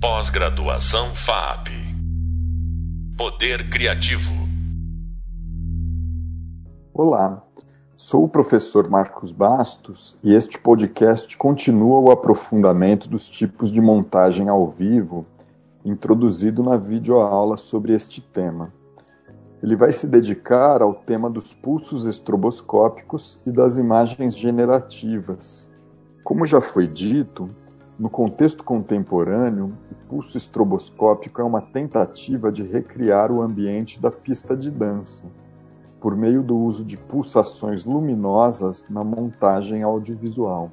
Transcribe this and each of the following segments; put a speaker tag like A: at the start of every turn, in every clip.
A: Pós-graduação FAP. Poder Criativo.
B: Olá, sou o professor Marcos Bastos e este podcast continua o aprofundamento dos tipos de montagem ao vivo introduzido na videoaula sobre este tema. Ele vai se dedicar ao tema dos pulsos estroboscópicos e das imagens generativas. Como já foi dito, no contexto contemporâneo, o pulso estroboscópico é uma tentativa de recriar o ambiente da pista de dança, por meio do uso de pulsações luminosas na montagem audiovisual.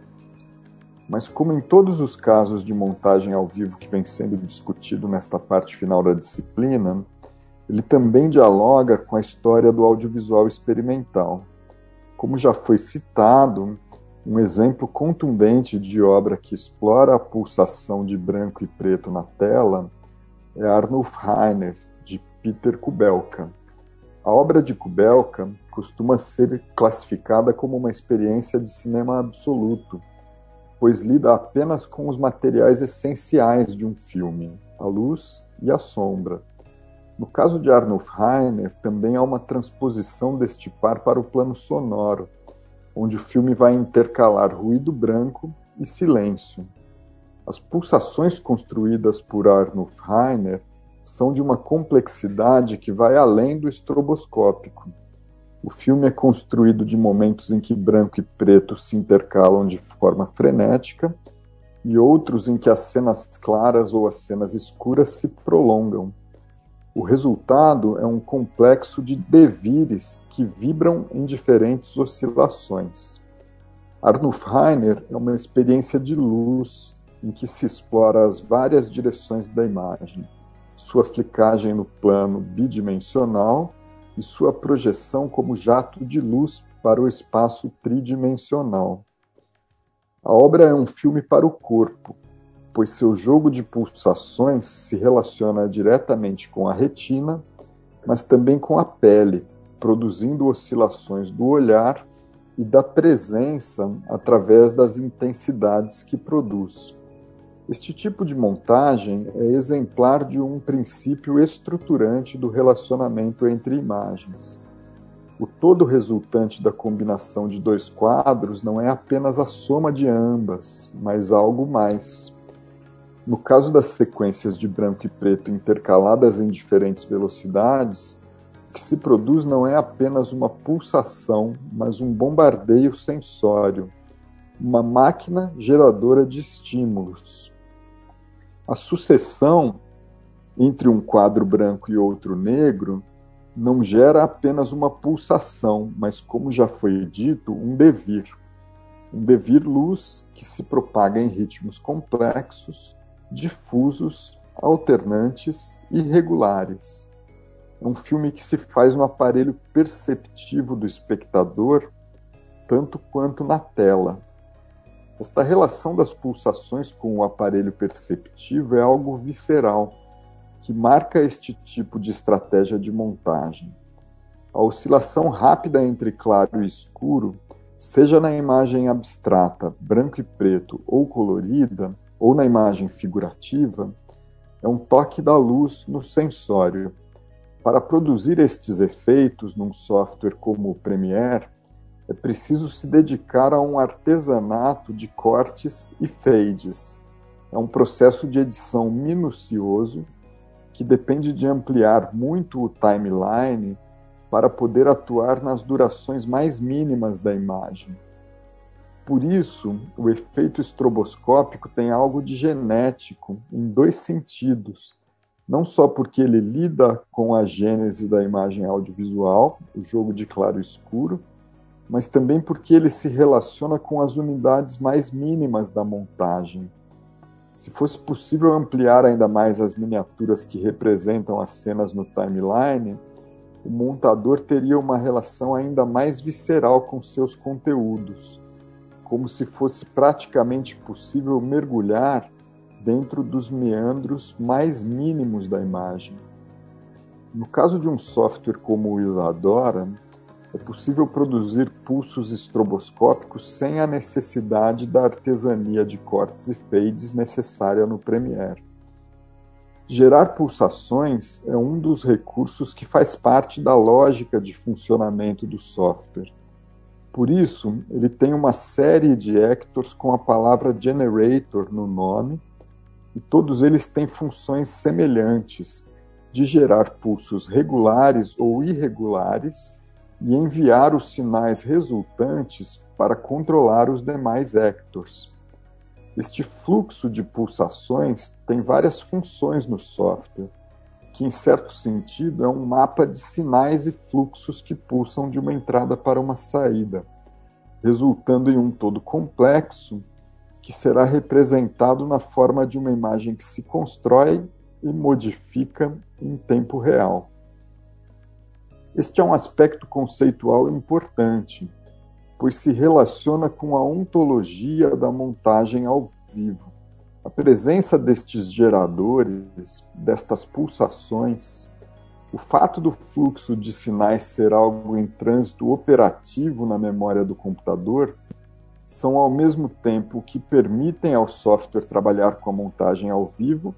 B: Mas, como em todos os casos de montagem ao vivo que vem sendo discutido nesta parte final da disciplina, ele também dialoga com a história do audiovisual experimental. Como já foi citado, um exemplo contundente de obra que explora a pulsação de branco e preto na tela é Arnulf Rainer, de Peter Kubelka. A obra de Kubelka costuma ser classificada como uma experiência de cinema absoluto, pois lida apenas com os materiais essenciais de um filme, a luz e a sombra no caso de Arnulf Rainer, também há uma transposição deste par para o plano sonoro, onde o filme vai intercalar ruído branco e silêncio. As pulsações construídas por Arnulf Rainer são de uma complexidade que vai além do estroboscópico. O filme é construído de momentos em que branco e preto se intercalam de forma frenética e outros em que as cenas claras ou as cenas escuras se prolongam. O resultado é um complexo de devires que vibram em diferentes oscilações. Arnulf Rainer é uma experiência de luz em que se explora as várias direções da imagem, sua flicagem no plano bidimensional e sua projeção como jato de luz para o espaço tridimensional. A obra é um filme para o corpo, pois seu jogo de pulsações se relaciona diretamente com a retina, mas também com a pele, produzindo oscilações do olhar e da presença através das intensidades que produz. Este tipo de montagem é exemplar de um princípio estruturante do relacionamento entre imagens. O todo resultante da combinação de dois quadros não é apenas a soma de ambas, mas algo mais. No caso das sequências de branco e preto intercaladas em diferentes velocidades, que se produz não é apenas uma pulsação, mas um bombardeio sensório, uma máquina geradora de estímulos. A sucessão entre um quadro branco e outro negro não gera apenas uma pulsação, mas, como já foi dito, um devir. Um devir luz que se propaga em ritmos complexos difusos, alternantes e regulares. É um filme que se faz no aparelho perceptivo do espectador, tanto quanto na tela. Esta relação das pulsações com o aparelho perceptivo é algo visceral, que marca este tipo de estratégia de montagem. A oscilação rápida entre claro e escuro, seja na imagem abstrata, branco e preto ou colorida, ou na imagem figurativa, é um toque da luz no sensório. Para produzir estes efeitos num software como o Premiere, é preciso se dedicar a um artesanato de cortes e fades. É um processo de edição minucioso que depende de ampliar muito o timeline para poder atuar nas durações mais mínimas da imagem. Por isso, o efeito estroboscópico tem algo de genético em dois sentidos. Não só porque ele lida com a gênese da imagem audiovisual, o jogo de claro e escuro, mas também porque ele se relaciona com as unidades mais mínimas da montagem. Se fosse possível ampliar ainda mais as miniaturas que representam as cenas no timeline, o montador teria uma relação ainda mais visceral com seus conteúdos como se fosse praticamente possível mergulhar dentro dos meandros mais mínimos da imagem. No caso de um software como o Isadora, é possível produzir pulsos estroboscópicos sem a necessidade da artesania de cortes e fades necessária no Premiere. Gerar pulsações é um dos recursos que faz parte da lógica de funcionamento do software. Por isso, ele tem uma série de actors com a palavra generator no nome, e todos eles têm funções semelhantes de gerar pulsos regulares ou irregulares e enviar os sinais resultantes para controlar os demais actors. Este fluxo de pulsações tem várias funções no software, que em certo sentido é um mapa de sinais e fluxos que pulsam de uma entrada para uma saída, resultando em um todo complexo que será representado na forma de uma imagem que se constrói e modifica em tempo real. Este é um aspecto conceitual importante, pois se relaciona com a ontologia da montagem ao vivo. A presença destes geradores, destas pulsações, o fato do fluxo de sinais ser algo em trânsito operativo na memória do computador são ao mesmo tempo que permitem ao software trabalhar com a montagem ao vivo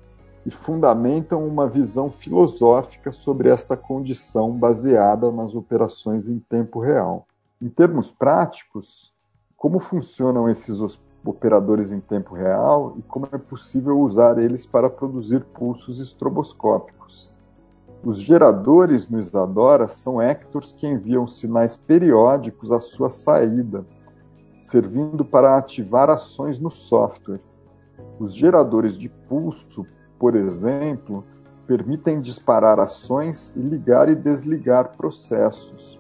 B: e fundamentam uma visão filosófica sobre esta condição baseada nas operações em tempo real. Em termos práticos, como funcionam esses operadores em tempo real e como é possível usar eles para produzir pulsos estroboscópicos. Os geradores no Isadora são Hectors que enviam sinais periódicos à sua saída, servindo para ativar ações no software. Os geradores de pulso, por exemplo, permitem disparar ações e ligar e desligar processos.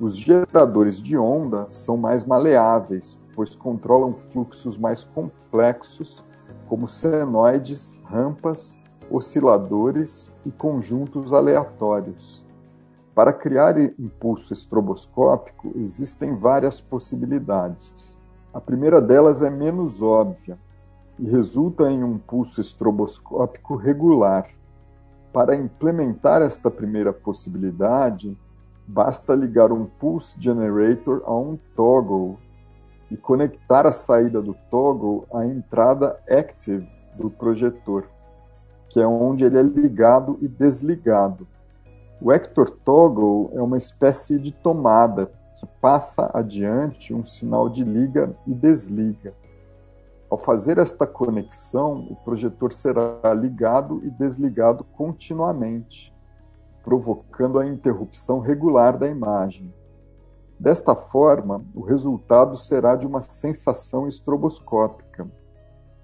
B: Os geradores de onda são mais maleáveis, pois controlam fluxos mais complexos, como senoides, rampas, osciladores e conjuntos aleatórios. Para criar impulso estroboscópico, existem várias possibilidades. A primeira delas é menos óbvia e resulta em um pulso estroboscópico regular. Para implementar esta primeira possibilidade, basta ligar um pulse generator a um toggle e conectar a saída do toggle à entrada active do projetor, que é onde ele é ligado e desligado. O Hector Toggle é uma espécie de tomada que passa adiante um sinal de liga e desliga. Ao fazer esta conexão, o projetor será ligado e desligado continuamente, provocando a interrupção regular da imagem. Desta forma, o resultado será de uma sensação estroboscópica.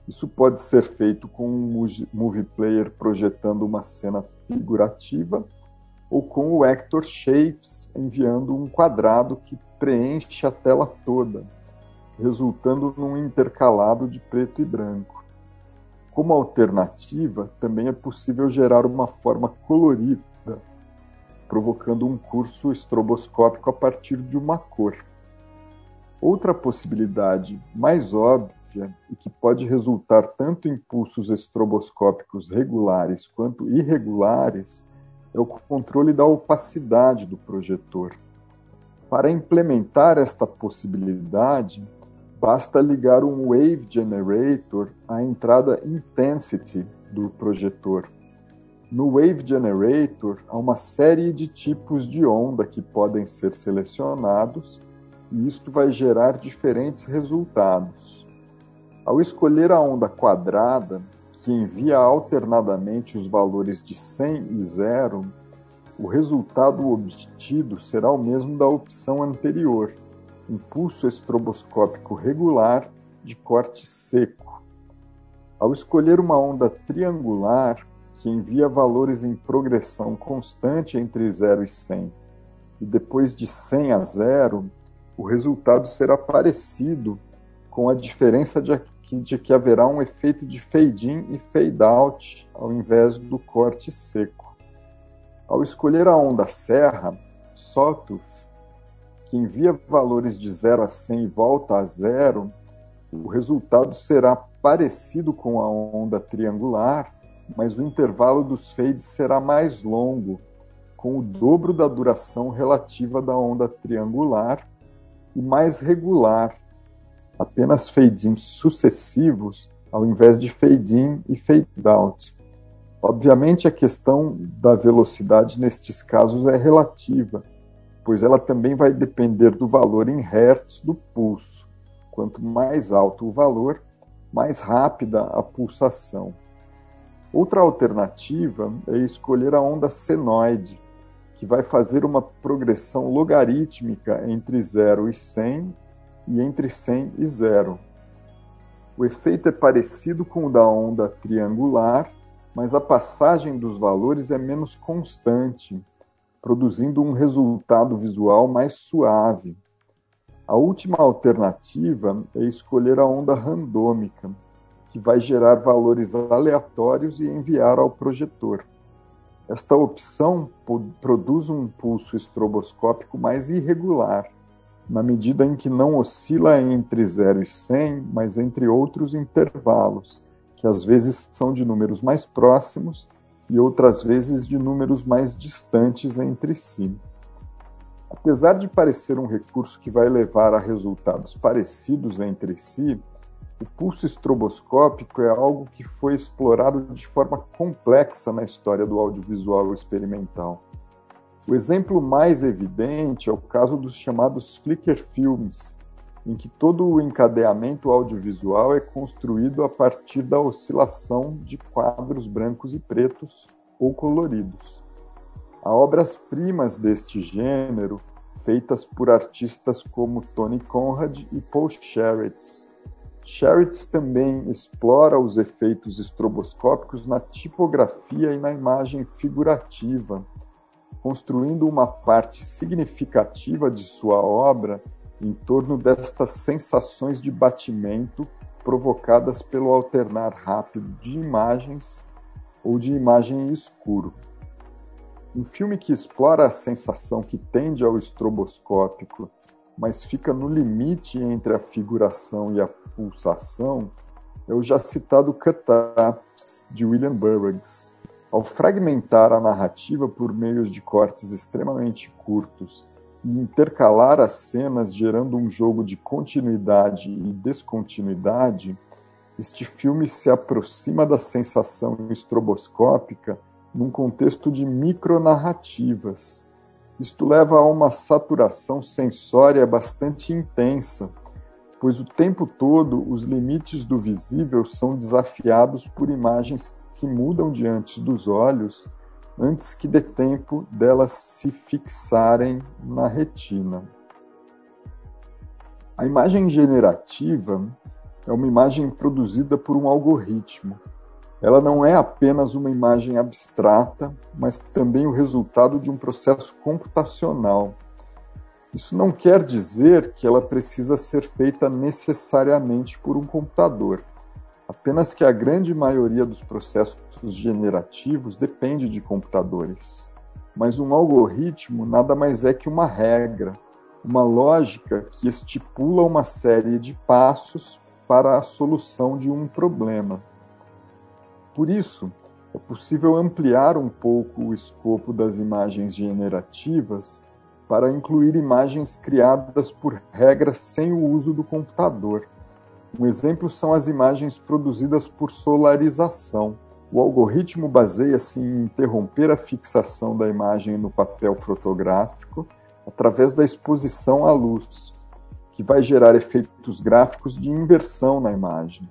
B: Isso pode ser feito com um movie player projetando uma cena figurativa ou com o Actor Shapes enviando um quadrado que preenche a tela toda, resultando num intercalado de preto e branco. Como alternativa, também é possível gerar uma forma colorida provocando um curso estroboscópico a partir de uma cor. Outra possibilidade mais óbvia e que pode resultar tanto em pulsos estroboscópicos regulares quanto irregulares é o controle da opacidade do projetor. Para implementar esta possibilidade, basta ligar um Wave Generator à entrada Intensity do projetor. No Wave Generator, há uma série de tipos de onda que podem ser selecionados, e isto vai gerar diferentes resultados. Ao escolher a onda quadrada, que envia alternadamente os valores de 100 e 0, o resultado obtido será o mesmo da opção anterior, impulso estroboscópico regular de corte seco. Ao escolher uma onda triangular, que envia valores em progressão constante entre 0 e 100, e depois de 100 a 0, o resultado será parecido com a diferença de, de que haverá um efeito de fade-in e fade-out ao invés do corte seco. Ao escolher a onda serra, sawtooth, que envia valores de 0 a 100 e volta a zero, o resultado será parecido com a onda triangular, mas o intervalo dos fades será mais longo, com o dobro da duração relativa da onda triangular e mais regular, apenas fade-ins sucessivos ao invés de fade-in e fade-out. Obviamente, a questão da velocidade nestes casos é relativa, pois ela também vai depender do valor em hertz do pulso. Quanto mais alto o valor, mais rápida a pulsação. Outra alternativa é escolher a onda senoide, que vai fazer uma progressão logarítmica entre 0 e 100 e entre 100 e 0. O efeito é parecido com o da onda triangular, mas a passagem dos valores é menos constante, produzindo um resultado visual mais suave. A última alternativa é escolher a onda randômica, que vai gerar valores aleatórios e enviar ao projetor. Esta opção produz um pulso estroboscópico mais irregular, na medida em que não oscila entre 0 e 100, mas entre outros intervalos, que às vezes são de números mais próximos e outras vezes de números mais distantes entre si. Apesar de parecer um recurso que vai levar a resultados parecidos entre si, o pulso estroboscópico é algo que foi explorado de forma complexa na história do audiovisual experimental. O exemplo mais evidente é o caso dos chamados flicker filmes, em que todo o encadeamento audiovisual é construído a partir da oscilação de quadros brancos e pretos ou coloridos. Há obras-primas deste gênero, feitas por artistas como Tony Conrad e Paul Sherritz, Sherritts também explora os efeitos estroboscópicos na tipografia e na imagem figurativa, construindo uma parte significativa de sua obra em torno destas sensações de batimento provocadas pelo alternar rápido de imagens ou de imagem em escuro. Um filme que explora a sensação que tende ao estroboscópico mas fica no limite entre a figuração e a pulsação, é o já citado Cut-Ups, de William Burroughs. Ao fragmentar a narrativa por meios de cortes extremamente curtos e intercalar as cenas gerando um jogo de continuidade e descontinuidade, este filme se aproxima da sensação estroboscópica num contexto de micronarrativas, isto leva a uma saturação sensória bastante intensa, pois o tempo todo os limites do visível são desafiados por imagens que mudam diante dos olhos antes que dê tempo delas se fixarem na retina. A imagem generativa é uma imagem produzida por um algoritmo, ela não é apenas uma imagem abstrata, mas também o resultado de um processo computacional. Isso não quer dizer que ela precisa ser feita necessariamente por um computador. Apenas que a grande maioria dos processos generativos depende de computadores. Mas um algoritmo nada mais é que uma regra, uma lógica que estipula uma série de passos para a solução de um problema. Por isso, é possível ampliar um pouco o escopo das imagens generativas para incluir imagens criadas por regras sem o uso do computador. Um exemplo são as imagens produzidas por solarização. O algoritmo baseia-se em interromper a fixação da imagem no papel fotográfico através da exposição à luz, que vai gerar efeitos gráficos de inversão na imagem.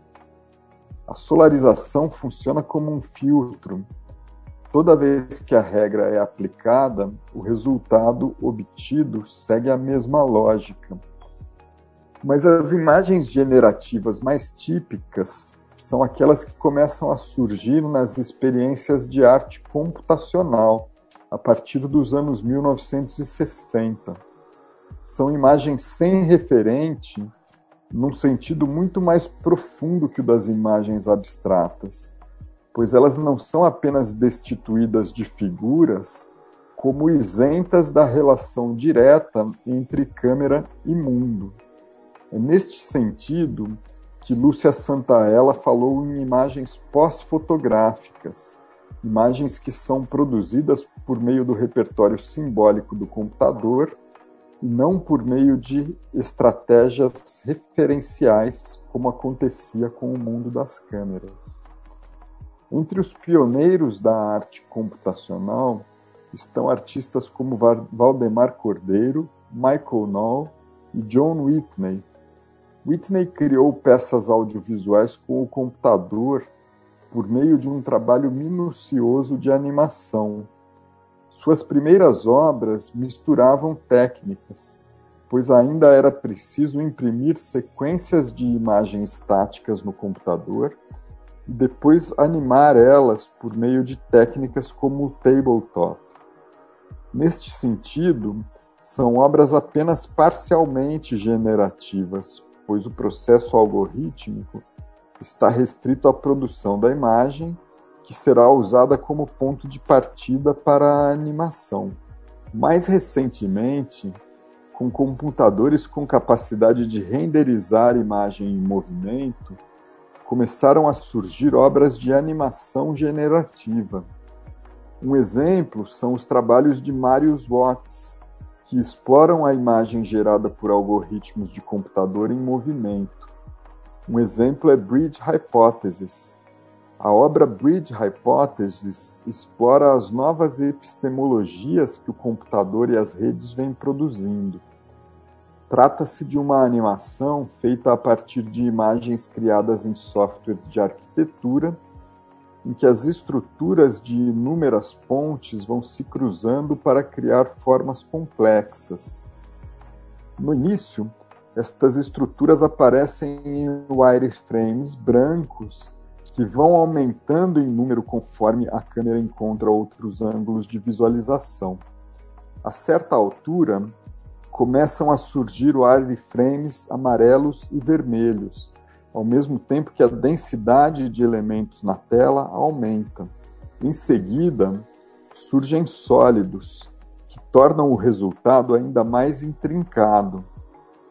B: A solarização funciona como um filtro. Toda vez que a regra é aplicada, o resultado obtido segue a mesma lógica. Mas as imagens generativas mais típicas são aquelas que começam a surgir nas experiências de arte computacional, a partir dos anos 1960. São imagens sem referente num sentido muito mais profundo que o das imagens abstratas, pois elas não são apenas destituídas de figuras, como isentas da relação direta entre câmera e mundo. É neste sentido que Lúcia Santaella falou em imagens pós-fotográficas, imagens que são produzidas por meio do repertório simbólico do computador e não por meio de estratégias referenciais, como acontecia com o mundo das câmeras. Entre os pioneiros da arte computacional estão artistas como Valdemar Cordeiro, Michael Knoll e John Whitney. Whitney criou peças audiovisuais com o computador por meio de um trabalho minucioso de animação. Suas primeiras obras misturavam técnicas, pois ainda era preciso imprimir sequências de imagens estáticas no computador e depois animar elas por meio de técnicas como o tabletop. Neste sentido, são obras apenas parcialmente generativas, pois o processo algorítmico está restrito à produção da imagem, que será usada como ponto de partida para a animação. Mais recentemente, com computadores com capacidade de renderizar imagem em movimento, começaram a surgir obras de animação generativa um exemplo são os trabalhos de Marius Watts, que exploram a imagem gerada por algoritmos de computador em movimento. Um exemplo é Bridge Hypothesis. A obra Bridge Hypothesis explora as novas epistemologias que o computador e as redes vêm produzindo. Trata-se de uma animação feita a partir de imagens criadas em softwares de arquitetura em que as estruturas de inúmeras pontes vão se cruzando para criar formas complexas. No início, estas estruturas aparecem em wireframes brancos que vão aumentando em número conforme a câmera encontra outros ângulos de visualização. A certa altura, começam a surgir wireframes amarelos e vermelhos, ao mesmo tempo que a densidade de elementos na tela aumenta. Em seguida, surgem sólidos, que tornam o resultado ainda mais intrincado.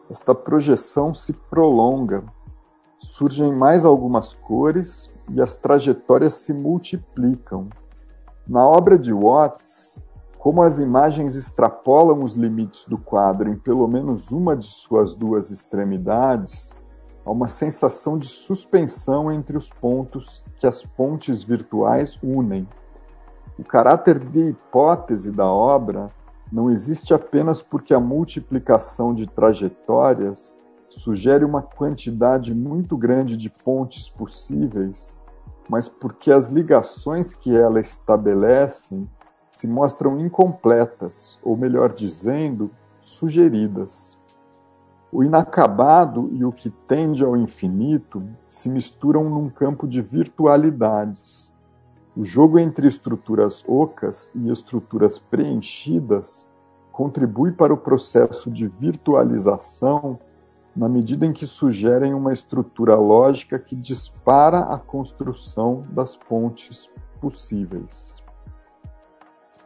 B: Esta projeção se prolonga, surgem mais algumas cores e as trajetórias se multiplicam. Na obra de Watts, como as imagens extrapolam os limites do quadro em pelo menos uma de suas duas extremidades, Há uma sensação de suspensão entre os pontos que as pontes virtuais unem. O caráter de hipótese da obra não existe apenas porque a multiplicação de trajetórias sugere uma quantidade muito grande de pontes possíveis, mas porque as ligações que ela estabelece se mostram incompletas, ou melhor dizendo, sugeridas. O inacabado e o que tende ao infinito se misturam num campo de virtualidades. O jogo entre estruturas ocas e estruturas preenchidas contribui para o processo de virtualização na medida em que sugerem uma estrutura lógica que dispara a construção das pontes possíveis.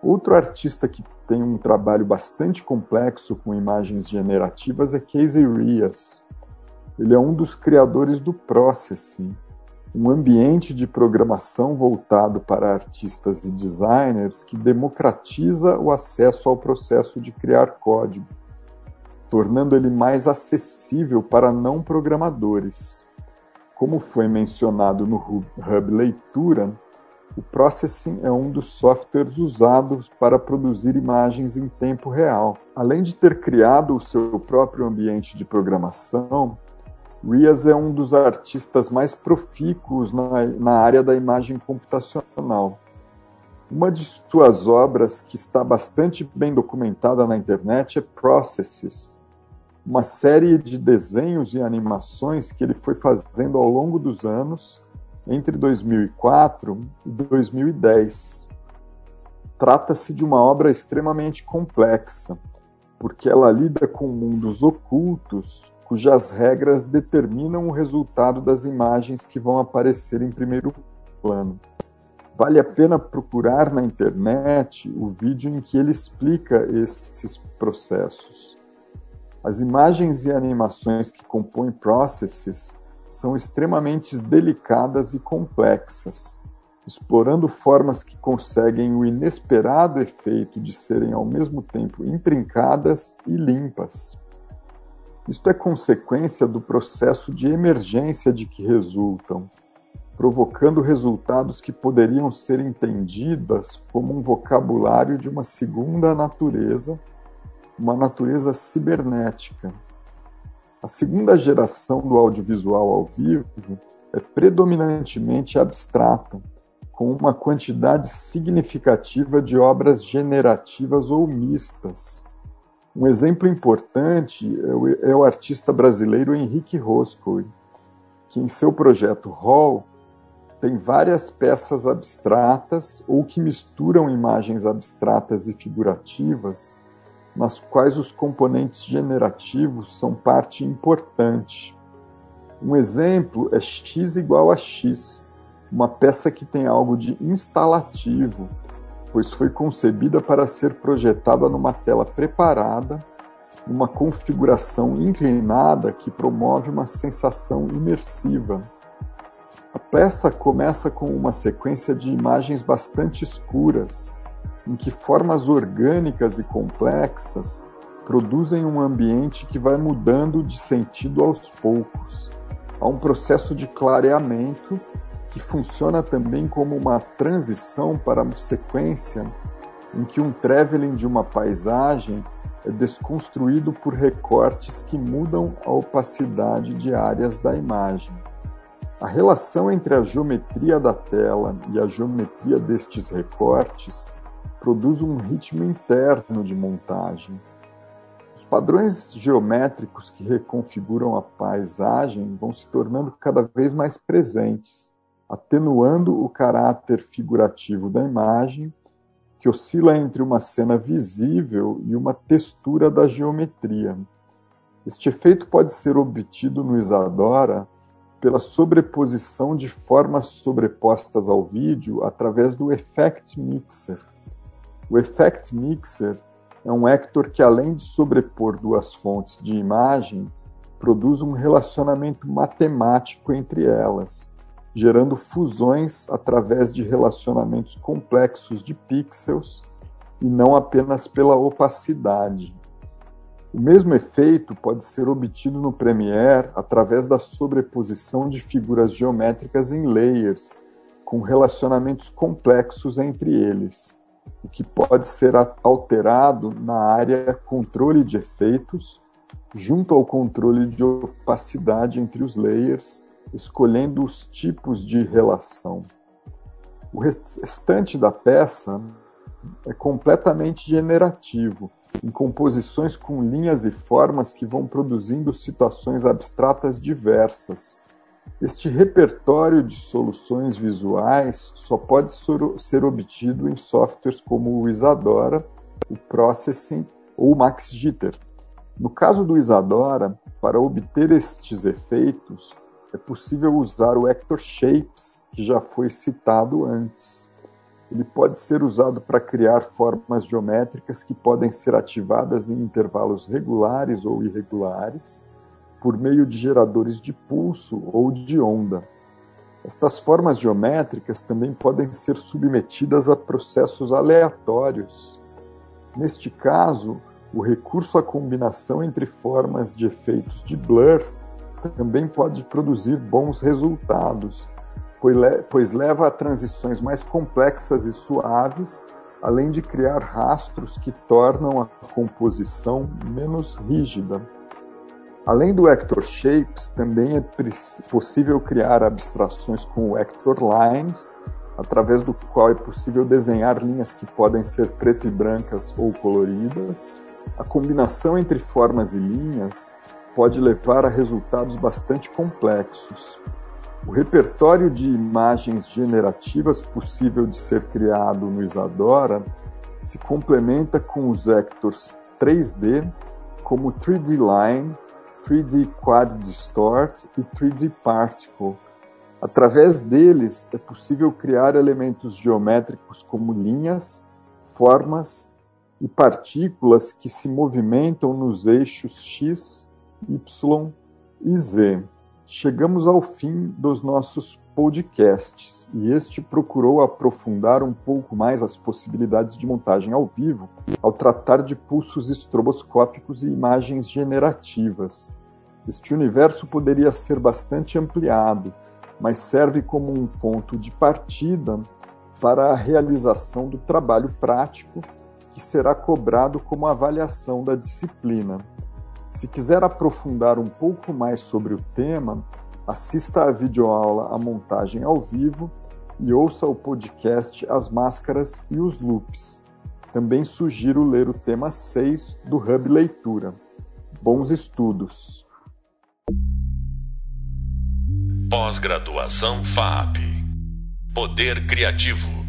B: Outro artista que tem um trabalho bastante complexo com imagens generativas é Casey Rias. Ele é um dos criadores do Processing, um ambiente de programação voltado para artistas e designers que democratiza o acesso ao processo de criar código, tornando ele mais acessível para não programadores. Como foi mencionado no Hub Leitura, o Processing é um dos softwares usados para produzir imagens em tempo real. Além de ter criado o seu próprio ambiente de programação, Rias é um dos artistas mais profícuos na, na área da imagem computacional. Uma de suas obras que está bastante bem documentada na internet é Processes, uma série de desenhos e animações que ele foi fazendo ao longo dos anos entre 2004 e 2010. Trata-se de uma obra extremamente complexa, porque ela lida com mundos ocultos cujas regras determinam o resultado das imagens que vão aparecer em primeiro plano. Vale a pena procurar na internet o vídeo em que ele explica esses processos. As imagens e animações que compõem Processes são extremamente delicadas e complexas, explorando formas que conseguem o inesperado efeito de serem ao mesmo tempo intrincadas e limpas. Isto é consequência do processo de emergência de que resultam. provocando resultados que poderiam ser entendidas como um vocabulário de uma segunda natureza, uma natureza cibernética. A segunda geração do audiovisual ao vivo é predominantemente abstrata, com uma quantidade significativa de obras generativas ou mistas. Um exemplo importante é o, é artista brasileiro Henrique Roscoe, que em seu projeto Hall tem várias peças abstratas ou que misturam imagens abstratas e figurativas, nas quais os componentes generativos são parte importante. Um exemplo é x igual a x, uma peça que tem algo de instalativo, pois foi concebida para ser projetada numa tela preparada, numa configuração inclinada que promove uma sensação imersiva. A peça começa com uma sequência de imagens bastante escuras, em que formas orgânicas e complexas produzem um ambiente que vai mudando de sentido aos poucos. Há um processo de clareamento que funciona também como uma transição para uma sequência em que um traveling de uma paisagem é desconstruído por recortes que mudam a opacidade de áreas da imagem. A relação entre a geometria da tela e a geometria destes recortes produz um ritmo interno de montagem. Os padrões geométricos que reconfiguram a paisagem vão se tornando cada vez mais presentes, atenuando o caráter figurativo da imagem, que oscila entre uma cena visível e uma textura da geometria. Este efeito pode ser obtido no Isadora pela sobreposição de formas sobrepostas ao vídeo através do Effect Mixer. O Effect Mixer é um Hector que, além de sobrepor duas fontes de imagem, produz um relacionamento matemático entre elas, gerando fusões através de relacionamentos complexos de pixels e não apenas pela opacidade. O mesmo efeito pode ser obtido no Premiere através da sobreposição de figuras geométricas em layers, com relacionamentos complexos entre eles, o que pode ser alterado na área controle de efeitos, junto ao controle de opacidade entre os layers, escolhendo os tipos de relação. O restante da peça é completamente generativo em composições com linhas e formas que vão produzindo situações abstratas diversas. Este repertório de soluções visuais só pode ser obtido em softwares como o Isadora, o Processing ou o MaxJitter. No caso do Isadora, para obter estes efeitos, é possível usar o Hector Shapes, que já foi citado antes ele pode ser usado para criar formas geométricas que podem ser ativadas em intervalos regulares ou irregulares, por meio de geradores de pulso ou de onda. Estas formas geométricas também podem ser submetidas a processos aleatórios. Neste caso, o recurso à combinação entre formas de efeitos de blur também pode produzir bons resultados, pois leva a transições mais complexas e suaves, além de criar rastros que tornam a composição menos rígida. Além do Hector Shapes, também é possível criar abstrações com o Hector Lines, através do qual é possível desenhar linhas que podem ser preto e brancas ou coloridas. A combinação entre formas e linhas pode levar a resultados bastante complexos. O repertório de imagens generativas possível de ser criado no Isadora se complementa com os vectors 3D, como 3D Line, 3D Quad Distort e 3D Particle. Através deles é possível criar elementos geométricos como linhas, formas e partículas que se movimentam nos eixos x, y e z. Chegamos ao fim dos nossos podcasts e este procurou aprofundar um pouco mais as possibilidades de montagem ao vivo ao tratar de pulsos estroboscópicos e imagens generativas. Este universo poderia ser bastante ampliado, mas serve como um ponto de partida para a realização do trabalho prático que será cobrado como avaliação da disciplina. Se quiser aprofundar um pouco mais sobre o tema, assista à videoaula A Montagem ao Vivo e ouça o podcast As Máscaras e os Loops. Também sugiro ler o tema 6 do Hub Leitura. Bons estudos!
A: Pós-graduação FAP Poder Criativo